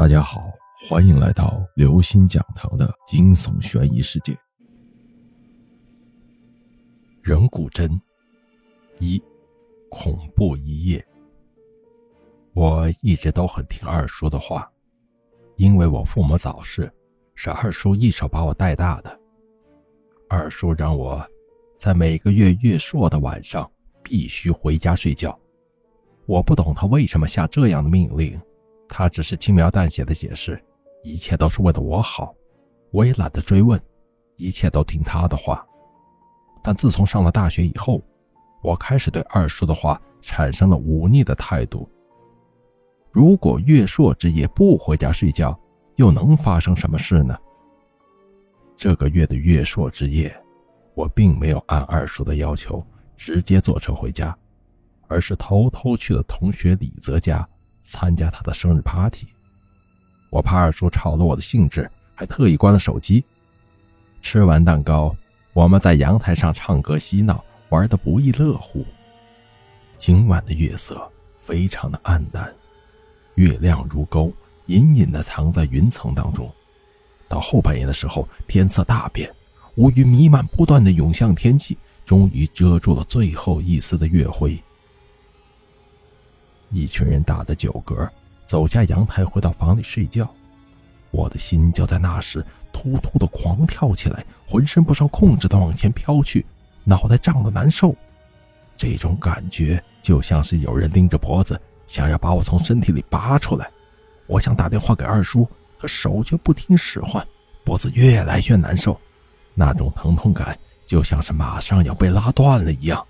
大家好，欢迎来到刘星讲堂的惊悚悬疑世界。人骨针一，恐怖一夜。我一直都很听二叔的话，因为我父母早逝，是二叔一手把我带大的。二叔让我在每个月月朔的晚上必须回家睡觉。我不懂他为什么下这样的命令。他只是轻描淡写的解释，一切都是为了我好，我也懒得追问，一切都听他的话。但自从上了大学以后，我开始对二叔的话产生了忤逆的态度。如果月朔之夜不回家睡觉，又能发生什么事呢？这个月的月朔之夜，我并没有按二叔的要求直接坐车回家，而是偷偷去了同学李泽家。参加他的生日 party，我怕二叔吵了我的兴致，还特意关了手机。吃完蛋糕，我们在阳台上唱歌嬉闹，玩得不亦乐乎。今晚的月色非常的暗淡，月亮如钩，隐隐的藏在云层当中。到后半夜的时候，天色大变，乌云弥漫，不断的涌向天际，终于遮住了最后一丝的月辉。一群人打着酒嗝，走下阳台，回到房里睡觉。我的心就在那时突突的狂跳起来，浑身不受控制的往前飘去，脑袋胀得难受。这种感觉就像是有人拎着脖子，想要把我从身体里拔出来。我想打电话给二叔，可手却不听使唤，脖子越来越难受，那种疼痛感就像是马上要被拉断了一样。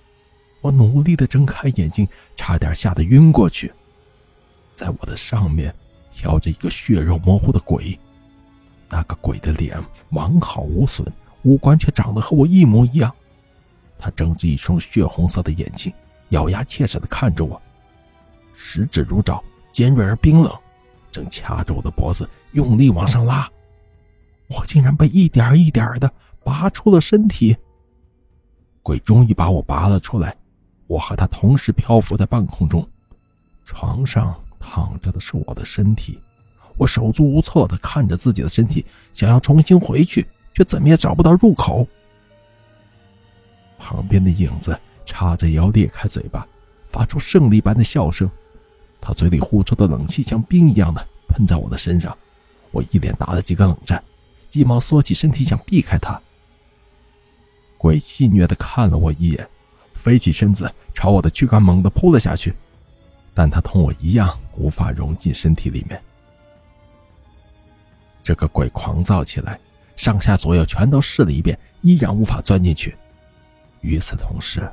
我努力的睁开眼睛，差点吓得晕过去。在我的上面飘着一个血肉模糊的鬼，那个鬼的脸完好无损，五官却长得和我一模一样。他睁着一双血红色的眼睛，咬牙切齿的看着我，十指如爪，尖锐而冰冷，正掐着我的脖子，用力往上拉。我竟然被一点一点的拔出了身体。鬼终于把我拔了出来。我和他同时漂浮在半空中，床上躺着的是我的身体，我手足无措地看着自己的身体，想要重新回去，却怎么也找不到入口。旁边的影子叉着腰裂开嘴巴，发出胜利般的笑声，他嘴里呼出的冷气像冰一样的喷在我的身上，我一连打了几个冷战，急忙缩起身体想避开他。鬼戏谑地看了我一眼。飞起身子，朝我的躯干猛地扑了下去，但他同我一样无法融进身体里面。这个鬼狂躁起来，上下左右全都试了一遍，依然无法钻进去。与此同时，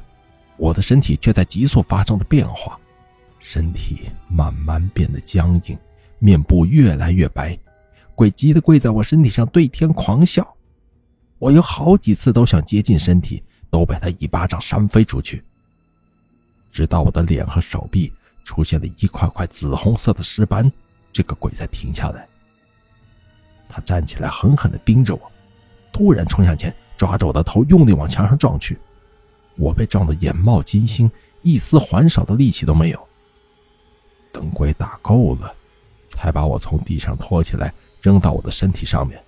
我的身体却在急速发生着变化，身体慢慢变得僵硬，面部越来越白。鬼急得跪在我身体上，对天狂笑。我有好几次都想接近身体。都被他一巴掌扇飞出去，直到我的脸和手臂出现了一块块紫红色的尸斑，这个鬼才停下来。他站起来，狠狠地盯着我，突然冲向前，抓着我的头，用力往墙上撞去。我被撞得眼冒金星，一丝还手的力气都没有。等鬼打够了，才把我从地上拖起来，扔到我的身体上面。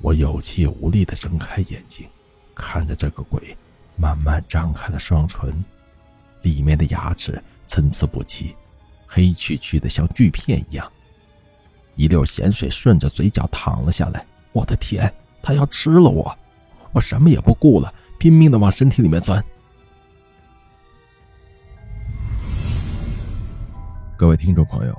我有气无力地睁开眼睛。看着这个鬼，慢慢张开了双唇，里面的牙齿参差不齐，黑黢黢的像锯片一样。一溜咸水顺着嘴角淌了下来。我的天，他要吃了我！我什么也不顾了，拼命的往身体里面钻。各位听众朋友，